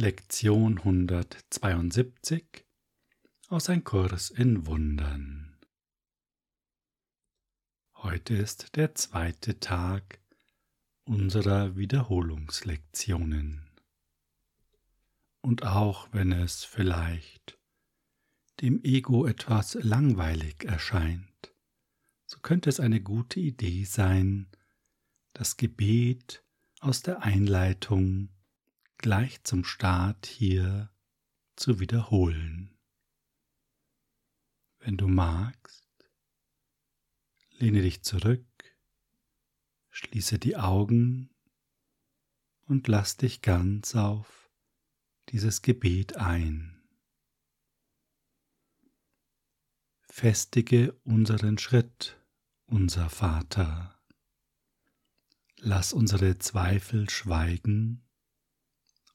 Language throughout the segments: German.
Lektion 172 aus Ein Kurs in Wundern. Heute ist der zweite Tag unserer Wiederholungslektionen. Und auch wenn es vielleicht dem Ego etwas langweilig erscheint, so könnte es eine gute Idee sein, das Gebet aus der Einleitung gleich zum Start hier zu wiederholen. Wenn du magst, lehne dich zurück, schließe die Augen und lass dich ganz auf dieses Gebet ein. Festige unseren Schritt, unser Vater. Lass unsere Zweifel schweigen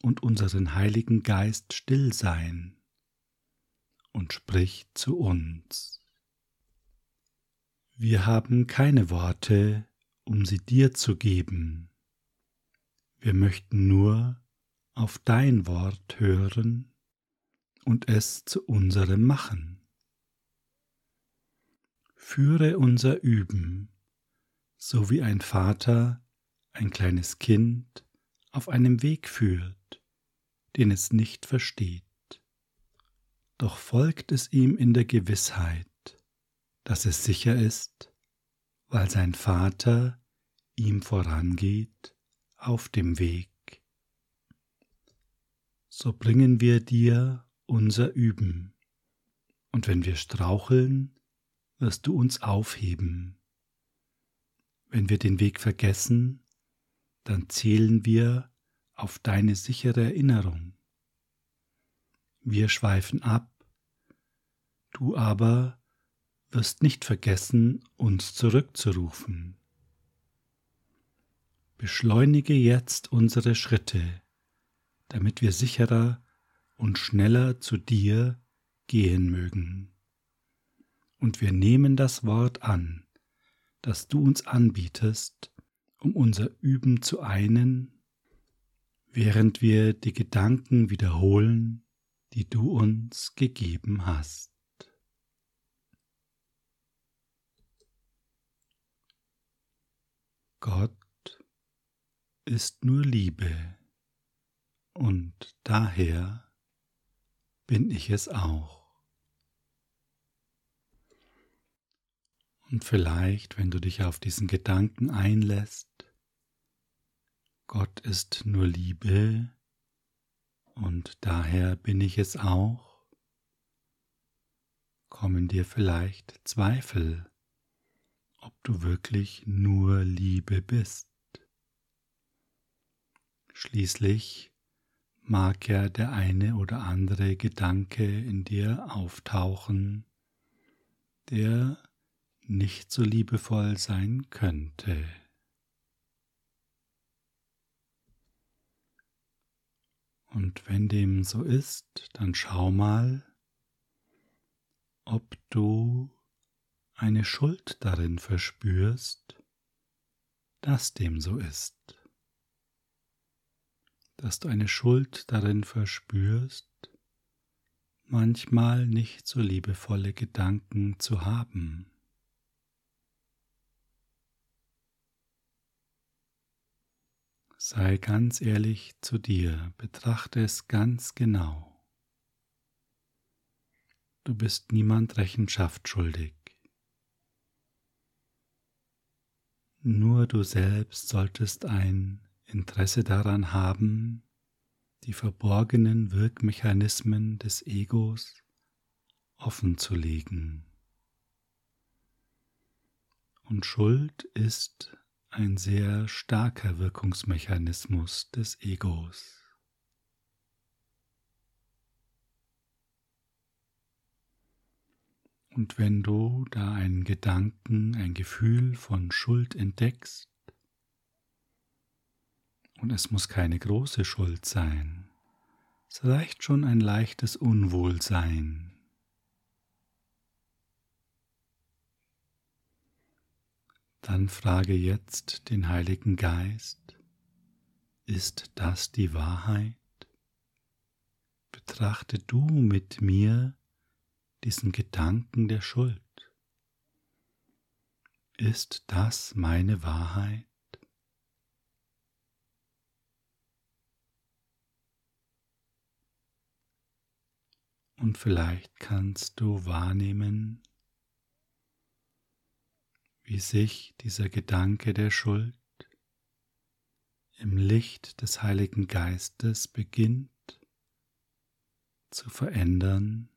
und unseren Heiligen Geist still sein und sprich zu uns. Wir haben keine Worte, um sie dir zu geben. Wir möchten nur auf dein Wort hören und es zu unserem machen. Führe unser Üben, so wie ein Vater ein kleines Kind auf einem Weg führt den es nicht versteht. Doch folgt es ihm in der Gewissheit, dass es sicher ist, weil sein Vater ihm vorangeht auf dem Weg. So bringen wir dir unser Üben, und wenn wir straucheln, wirst du uns aufheben. Wenn wir den Weg vergessen, dann zählen wir auf deine sichere Erinnerung. Wir schweifen ab, du aber wirst nicht vergessen, uns zurückzurufen. Beschleunige jetzt unsere Schritte, damit wir sicherer und schneller zu dir gehen mögen. Und wir nehmen das Wort an, das du uns anbietest, um unser Üben zu einen während wir die Gedanken wiederholen, die du uns gegeben hast. Gott ist nur Liebe und daher bin ich es auch. Und vielleicht, wenn du dich auf diesen Gedanken einlässt, Gott ist nur Liebe und daher bin ich es auch, kommen dir vielleicht Zweifel, ob du wirklich nur Liebe bist. Schließlich mag ja der eine oder andere Gedanke in dir auftauchen, der nicht so liebevoll sein könnte. Und wenn dem so ist, dann schau mal, ob du eine Schuld darin verspürst, dass dem so ist. Dass du eine Schuld darin verspürst, manchmal nicht so liebevolle Gedanken zu haben. Sei ganz ehrlich zu dir, betrachte es ganz genau. Du bist niemand Rechenschaft schuldig. Nur du selbst solltest ein Interesse daran haben, die verborgenen Wirkmechanismen des Egos offen zu legen. Und Schuld ist ein sehr starker Wirkungsmechanismus des Egos. Und wenn du da einen Gedanken, ein Gefühl von Schuld entdeckst, und es muss keine große Schuld sein, es reicht schon ein leichtes Unwohlsein, Dann frage jetzt den Heiligen Geist, ist das die Wahrheit? betrachte du mit mir diesen Gedanken der Schuld. Ist das meine Wahrheit? Und vielleicht kannst du wahrnehmen, wie sich dieser Gedanke der Schuld im Licht des Heiligen Geistes beginnt zu verändern,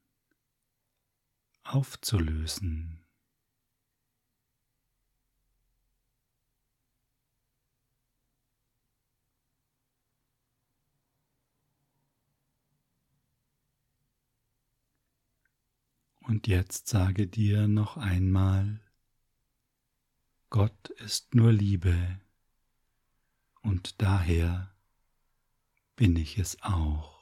aufzulösen. Und jetzt sage dir noch einmal, Gott ist nur Liebe und daher bin ich es auch.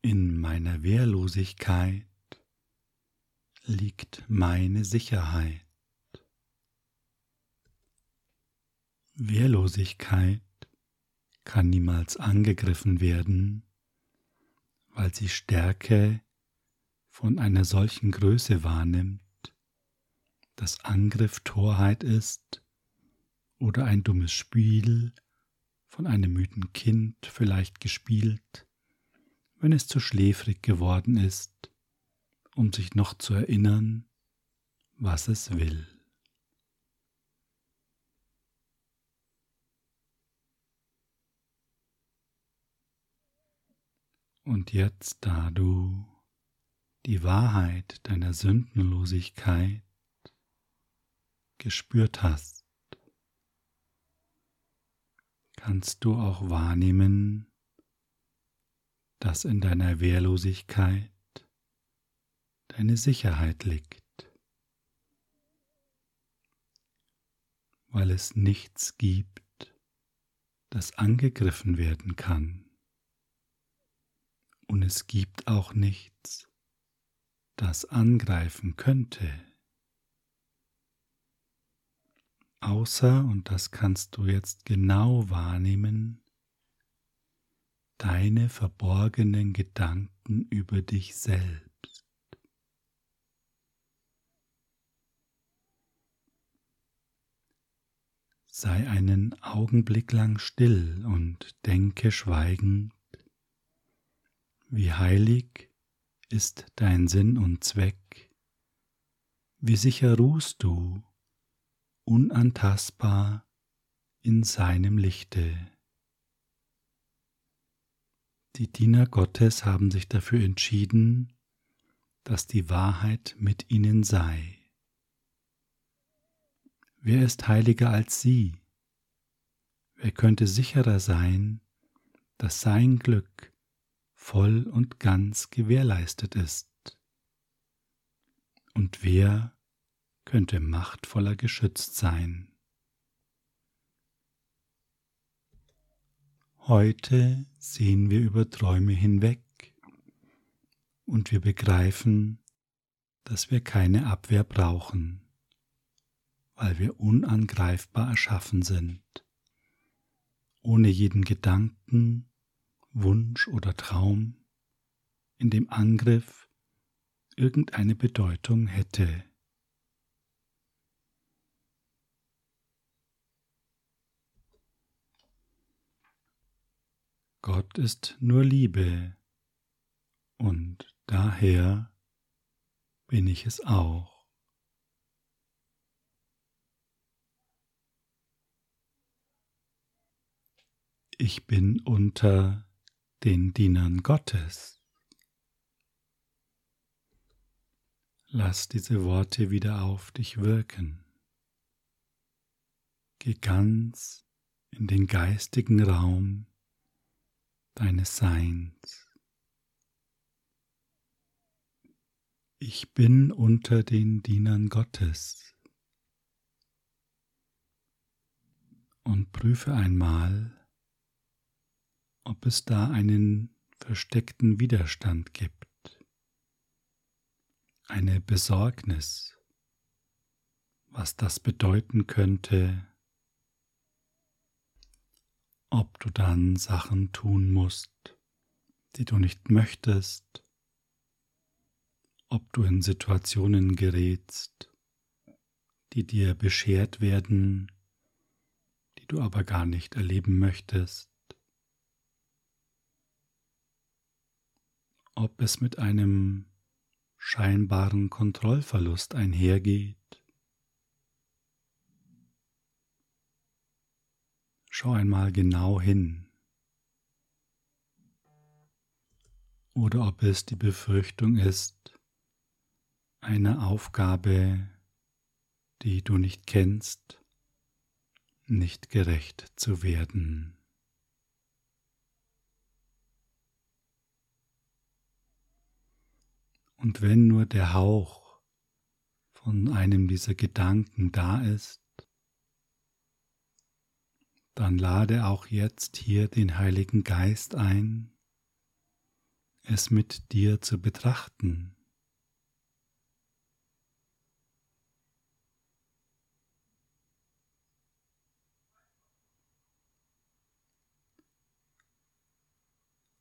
In meiner Wehrlosigkeit liegt meine Sicherheit. Wehrlosigkeit kann niemals angegriffen werden, weil sie Stärke von einer solchen Größe wahrnimmt, dass Angriff Torheit ist oder ein dummes Spiel von einem müden Kind vielleicht gespielt, wenn es zu schläfrig geworden ist, um sich noch zu erinnern, was es will. Und jetzt, da du die Wahrheit deiner Sündenlosigkeit gespürt hast, kannst du auch wahrnehmen, dass in deiner Wehrlosigkeit deine Sicherheit liegt, weil es nichts gibt, das angegriffen werden kann und es gibt auch nichts, das angreifen könnte. Außer, und das kannst du jetzt genau wahrnehmen, deine verborgenen Gedanken über dich selbst. Sei einen Augenblick lang still und denke schweigend wie heilig ist dein Sinn und Zweck, wie sicher ruhst du, unantastbar in seinem Lichte. Die Diener Gottes haben sich dafür entschieden, dass die Wahrheit mit ihnen sei. Wer ist heiliger als sie? Wer könnte sicherer sein, dass sein Glück voll und ganz gewährleistet ist. Und wer könnte machtvoller geschützt sein? Heute sehen wir über Träume hinweg und wir begreifen, dass wir keine Abwehr brauchen, weil wir unangreifbar erschaffen sind, ohne jeden Gedanken, Wunsch oder Traum in dem Angriff irgendeine Bedeutung hätte. Gott ist nur Liebe und daher bin ich es auch. Ich bin unter den Dienern Gottes. Lass diese Worte wieder auf dich wirken. Geh ganz in den geistigen Raum deines Seins. Ich bin unter den Dienern Gottes. Und prüfe einmal, ob es da einen versteckten Widerstand gibt, eine Besorgnis, was das bedeuten könnte, ob du dann Sachen tun musst, die du nicht möchtest, ob du in Situationen gerätst, die dir beschert werden, die du aber gar nicht erleben möchtest, ob es mit einem scheinbaren Kontrollverlust einhergeht, Schau einmal genau hin. Oder ob es die Befürchtung ist, eine Aufgabe, die du nicht kennst, nicht gerecht zu werden. Und wenn nur der Hauch von einem dieser Gedanken da ist, dann lade auch jetzt hier den Heiligen Geist ein, es mit dir zu betrachten.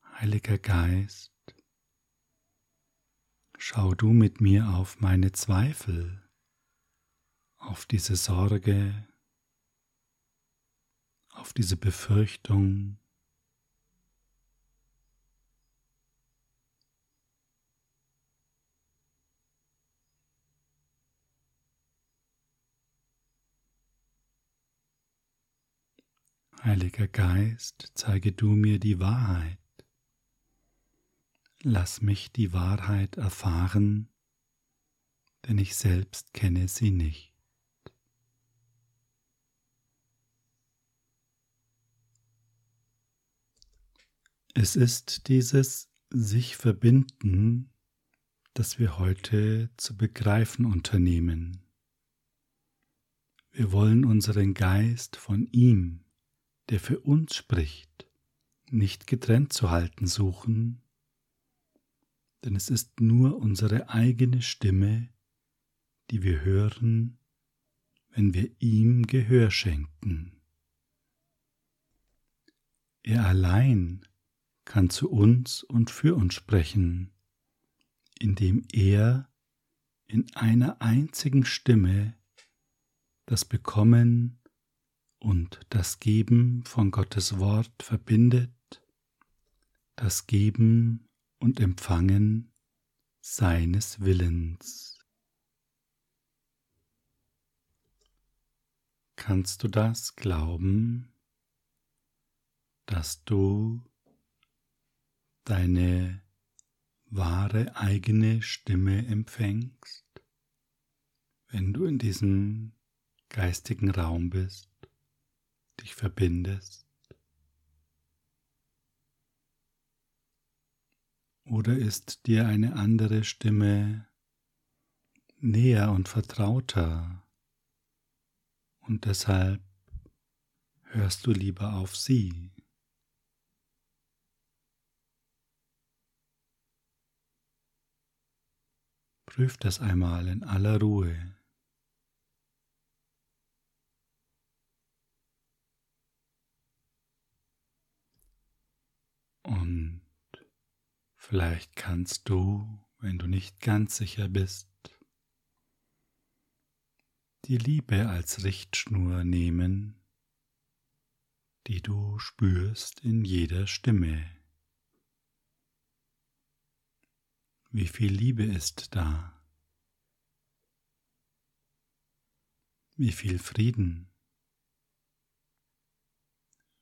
Heiliger Geist, schau du mit mir auf meine Zweifel, auf diese Sorge, auf diese Befürchtung. Heiliger Geist, zeige du mir die Wahrheit. Lass mich die Wahrheit erfahren, denn ich selbst kenne sie nicht. Es ist dieses sich verbinden, das wir heute zu begreifen unternehmen. Wir wollen unseren Geist von ihm, der für uns spricht, nicht getrennt zu halten suchen, denn es ist nur unsere eigene Stimme, die wir hören, wenn wir ihm Gehör schenken. Er allein kann zu uns und für uns sprechen, indem er in einer einzigen Stimme das Bekommen und das Geben von Gottes Wort verbindet, das Geben und Empfangen seines Willens. Kannst du das glauben, dass du deine wahre eigene Stimme empfängst, wenn du in diesem geistigen Raum bist, dich verbindest? Oder ist dir eine andere Stimme näher und vertrauter und deshalb hörst du lieber auf sie? Prüf das einmal in aller Ruhe. Und vielleicht kannst du, wenn du nicht ganz sicher bist, die Liebe als Richtschnur nehmen, die du spürst in jeder Stimme. Wie viel Liebe ist da? Wie viel Frieden?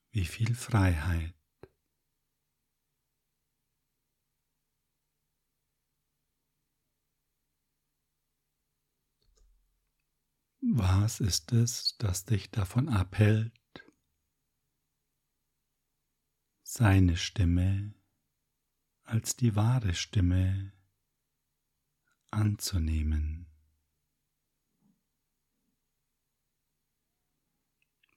Wie viel Freiheit? Was ist es, das dich davon abhält, seine Stimme als die wahre Stimme anzunehmen.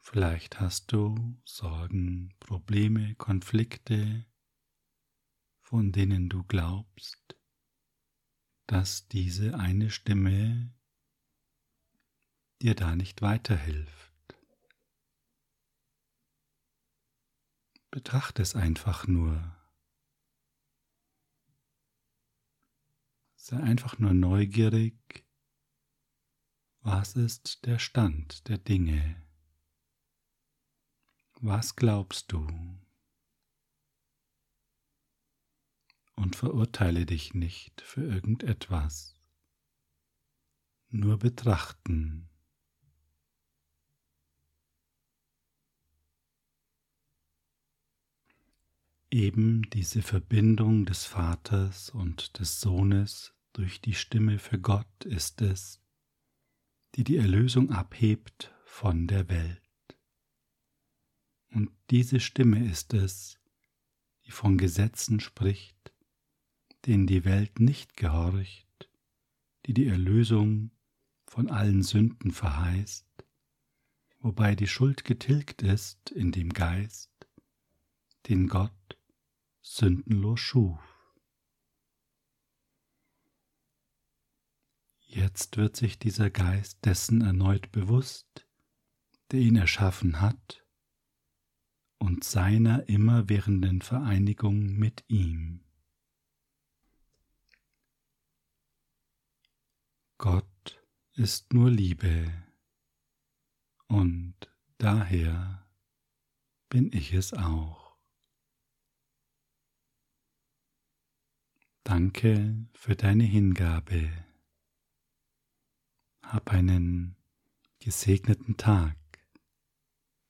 Vielleicht hast du Sorgen, Probleme, Konflikte, von denen du glaubst, dass diese eine Stimme dir da nicht weiterhilft. Betrachte es einfach nur. Sei einfach nur neugierig. Was ist der Stand der Dinge? Was glaubst du? Und verurteile dich nicht für irgendetwas. Nur betrachten. Eben diese Verbindung des Vaters und des Sohnes durch die Stimme für Gott ist es, die die Erlösung abhebt von der Welt. Und diese Stimme ist es, die von Gesetzen spricht, denen die Welt nicht gehorcht, die die Erlösung von allen Sünden verheißt, wobei die Schuld getilgt ist in dem Geist, den Gott sündenlos schuf. Jetzt wird sich dieser Geist dessen erneut bewusst, der ihn erschaffen hat, und seiner immerwährenden Vereinigung mit ihm. Gott ist nur Liebe, und daher bin ich es auch. Danke für deine Hingabe. Hab einen gesegneten Tag.